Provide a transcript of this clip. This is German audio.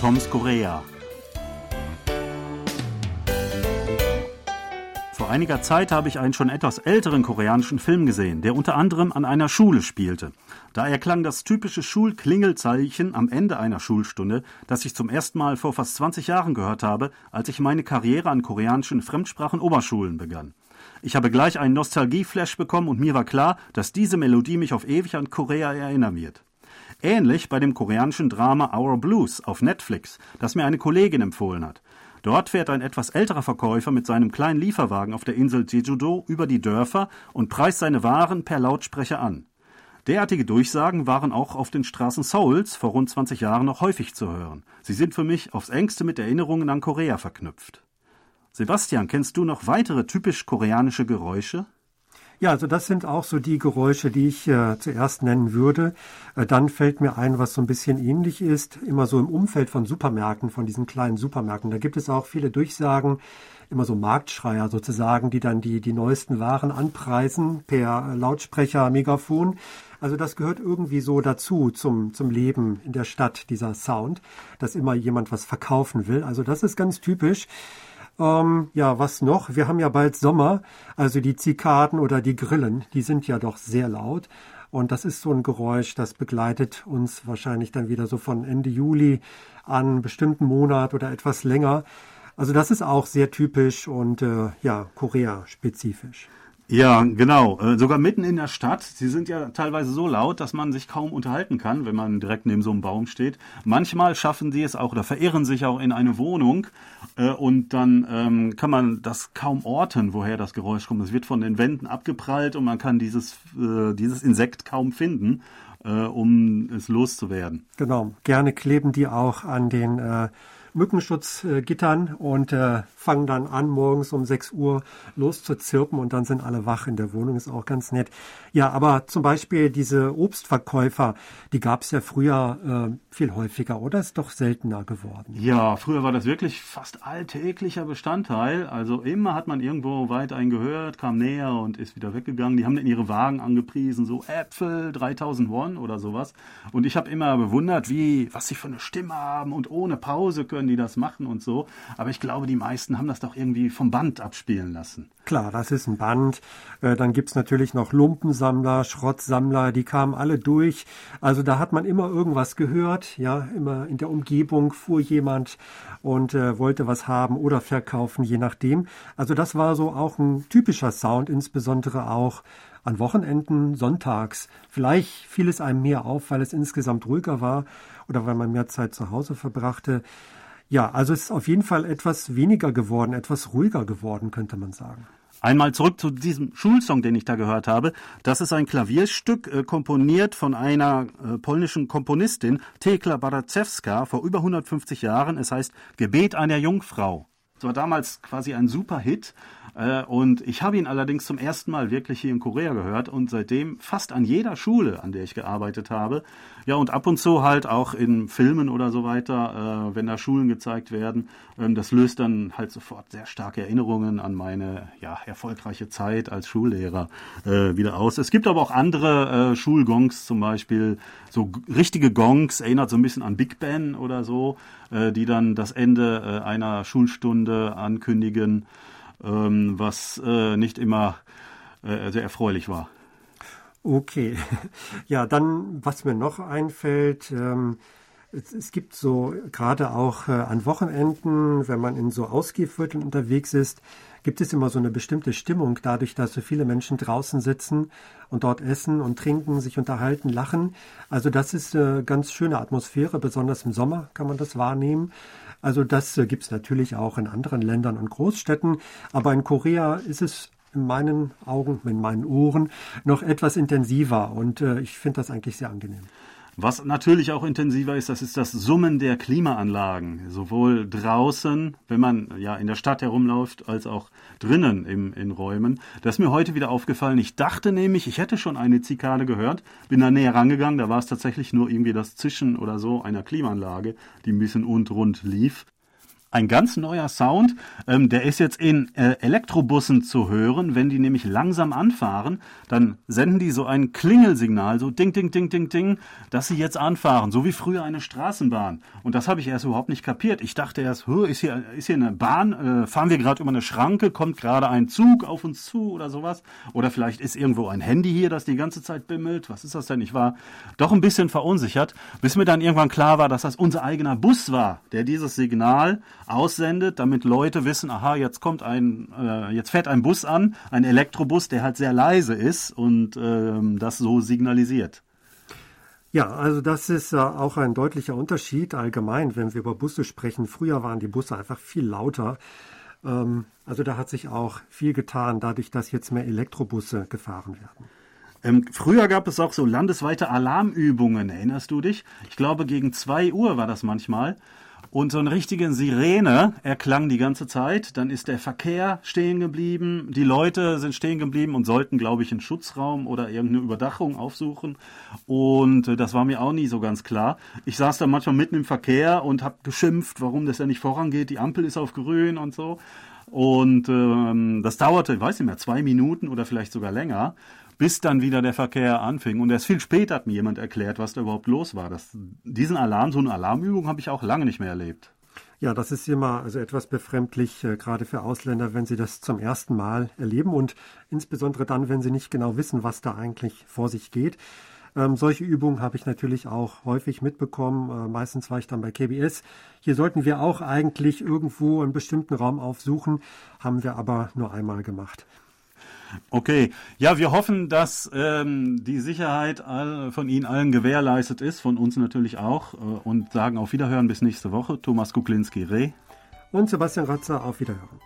Toms Korea. Vor einiger Zeit habe ich einen schon etwas älteren koreanischen Film gesehen, der unter anderem an einer Schule spielte. Da erklang das typische Schulklingelzeichen am Ende einer Schulstunde, das ich zum ersten Mal vor fast 20 Jahren gehört habe, als ich meine Karriere an koreanischen Fremdsprachen-Oberschulen begann. Ich habe gleich einen Nostalgieflash bekommen und mir war klar, dass diese Melodie mich auf ewig an Korea erinnern wird. Ähnlich bei dem koreanischen Drama Our Blues auf Netflix, das mir eine Kollegin empfohlen hat. Dort fährt ein etwas älterer Verkäufer mit seinem kleinen Lieferwagen auf der Insel Jeju-do über die Dörfer und preist seine Waren per Lautsprecher an. Derartige Durchsagen waren auch auf den Straßen Souls vor rund 20 Jahren noch häufig zu hören. Sie sind für mich aufs engste mit Erinnerungen an Korea verknüpft. Sebastian, kennst du noch weitere typisch koreanische Geräusche? Ja, also das sind auch so die Geräusche, die ich äh, zuerst nennen würde. Äh, dann fällt mir ein, was so ein bisschen ähnlich ist, immer so im Umfeld von Supermärkten, von diesen kleinen Supermärkten. Da gibt es auch viele Durchsagen, immer so Marktschreier sozusagen, die dann die, die neuesten Waren anpreisen per Lautsprecher, Megafon. Also das gehört irgendwie so dazu zum, zum Leben in der Stadt, dieser Sound, dass immer jemand was verkaufen will. Also das ist ganz typisch. Ähm, ja, was noch? Wir haben ja bald Sommer, also die Zikaden oder die Grillen, die sind ja doch sehr laut. Und das ist so ein Geräusch, das begleitet uns wahrscheinlich dann wieder so von Ende Juli an bestimmten Monat oder etwas länger. Also das ist auch sehr typisch und äh, ja, Korea-spezifisch. Ja, genau. Äh, sogar mitten in der Stadt. Sie sind ja teilweise so laut, dass man sich kaum unterhalten kann, wenn man direkt neben so einem Baum steht. Manchmal schaffen sie es auch oder verirren sich auch in eine Wohnung äh, und dann ähm, kann man das kaum orten, woher das Geräusch kommt. Es wird von den Wänden abgeprallt und man kann dieses, äh, dieses Insekt kaum finden, um es loszuwerden. Genau. Gerne kleben die auch an den Mückenschutzgittern und äh, fangen dann an, morgens um 6 Uhr loszuzirpen und dann sind alle wach in der Wohnung, ist auch ganz nett. Ja, aber zum Beispiel diese Obstverkäufer, die gab es ja früher äh, viel häufiger oder ist doch seltener geworden? Ja, früher war das wirklich fast alltäglicher Bestandteil. Also immer hat man irgendwo weit einen gehört, kam näher und ist wieder weggegangen. Die haben in ihre Wagen angepriesen, so Äpfel, 3000 Won oder sowas. Und ich habe immer bewundert, wie, was sie für eine Stimme haben und ohne Pause können die das machen und so. Aber ich glaube, die meisten haben das doch irgendwie vom Band abspielen lassen. Klar, das ist ein Band. Äh, dann gibt's natürlich noch Lumpensammler, Schrottsammler, die kamen alle durch. Also da hat man immer irgendwas gehört. Ja, immer in der Umgebung fuhr jemand und äh, wollte was haben oder verkaufen, je nachdem. Also das war so auch ein typischer Sound, insbesondere auch an Wochenenden, sonntags. Vielleicht fiel es einem mehr auf, weil es insgesamt ruhiger war oder weil man mehr Zeit zu Hause verbrachte. Ja, also es ist auf jeden Fall etwas weniger geworden, etwas ruhiger geworden, könnte man sagen. Einmal zurück zu diesem Schulsong, den ich da gehört habe. Das ist ein Klavierstück, äh, komponiert von einer äh, polnischen Komponistin, Tekla Baracewska, vor über 150 Jahren. Es heißt Gebet einer Jungfrau. Es war damals quasi ein Superhit äh, und ich habe ihn allerdings zum ersten Mal wirklich hier in Korea gehört und seitdem fast an jeder Schule, an der ich gearbeitet habe. Ja, und ab und zu halt auch in Filmen oder so weiter, äh, wenn da Schulen gezeigt werden. Ähm, das löst dann halt sofort sehr starke Erinnerungen an meine ja, erfolgreiche Zeit als Schullehrer äh, wieder aus. Es gibt aber auch andere Schulgongs zum Beispiel, so richtige Gongs, erinnert so ein bisschen an Big Ben oder so, die dann das Ende einer Schulstunde ankündigen ähm, was äh, nicht immer äh, sehr erfreulich war. Okay, ja, dann, was mir noch einfällt, ähm, es, es, gibt so gerade auch äh, an Wochenenden, wenn man in so Ausgehvierteln unterwegs ist, gibt es immer so eine bestimmte Stimmung, dadurch, dass so viele Menschen draußen sitzen und dort essen und trinken, sich unterhalten, lachen. Also das ist eine ganz schöne Atmosphäre, besonders im Sommer kann man das wahrnehmen. Also das äh, gibt es natürlich auch in anderen Ländern und Großstädten, aber in Korea ist es in meinen Augen, in meinen Ohren noch etwas intensiver und äh, ich finde das eigentlich sehr angenehm. Was natürlich auch intensiver ist, das ist das Summen der Klimaanlagen. Sowohl draußen, wenn man ja in der Stadt herumläuft, als auch drinnen im, in Räumen. Das ist mir heute wieder aufgefallen. Ich dachte nämlich, ich hätte schon eine Zikade gehört, bin da näher rangegangen, da war es tatsächlich nur irgendwie das Zischen oder so einer Klimaanlage, die ein bisschen und rund lief. Ein ganz neuer Sound. Ähm, der ist jetzt in äh, Elektrobussen zu hören. Wenn die nämlich langsam anfahren, dann senden die so ein Klingelsignal, so ding, ding, ding, ding, ding, dass sie jetzt anfahren, so wie früher eine Straßenbahn. Und das habe ich erst überhaupt nicht kapiert. Ich dachte erst, ist hier, ist hier eine Bahn, äh, fahren wir gerade über eine Schranke, kommt gerade ein Zug auf uns zu oder sowas. Oder vielleicht ist irgendwo ein Handy hier, das die ganze Zeit bimmelt. Was ist das denn? Ich war doch ein bisschen verunsichert, bis mir dann irgendwann klar war, dass das unser eigener Bus war, der dieses Signal aussendet, damit Leute wissen, aha, jetzt kommt ein, äh, jetzt fährt ein Bus an, ein Elektrobus, der halt sehr leise ist und ähm, das so signalisiert. Ja, also das ist äh, auch ein deutlicher Unterschied allgemein, wenn wir über Busse sprechen. Früher waren die Busse einfach viel lauter. Ähm, also da hat sich auch viel getan, dadurch, dass jetzt mehr Elektrobusse gefahren werden. Ähm, früher gab es auch so landesweite Alarmübungen, erinnerst du dich? Ich glaube, gegen zwei Uhr war das manchmal. Und so eine richtige Sirene erklang die ganze Zeit. Dann ist der Verkehr stehen geblieben. Die Leute sind stehen geblieben und sollten, glaube ich, einen Schutzraum oder irgendeine Überdachung aufsuchen. Und äh, das war mir auch nie so ganz klar. Ich saß da manchmal mitten im Verkehr und habe geschimpft, warum das ja nicht vorangeht. Die Ampel ist auf grün und so. Und ähm, das dauerte, ich weiß nicht mehr, zwei Minuten oder vielleicht sogar länger bis dann wieder der Verkehr anfing. Und erst viel später hat mir jemand erklärt, was da überhaupt los war. Das, diesen Alarm, so eine Alarmübung habe ich auch lange nicht mehr erlebt. Ja, das ist immer also etwas befremdlich, äh, gerade für Ausländer, wenn sie das zum ersten Mal erleben und insbesondere dann, wenn sie nicht genau wissen, was da eigentlich vor sich geht. Ähm, solche Übungen habe ich natürlich auch häufig mitbekommen. Äh, meistens war ich dann bei KBS. Hier sollten wir auch eigentlich irgendwo einen bestimmten Raum aufsuchen, haben wir aber nur einmal gemacht. Okay, ja, wir hoffen, dass ähm, die Sicherheit all, von Ihnen allen gewährleistet ist, von uns natürlich auch, äh, und sagen auf Wiederhören bis nächste Woche. Thomas Kuklinski-Reh. Und Sebastian Ratzer, auf Wiederhören.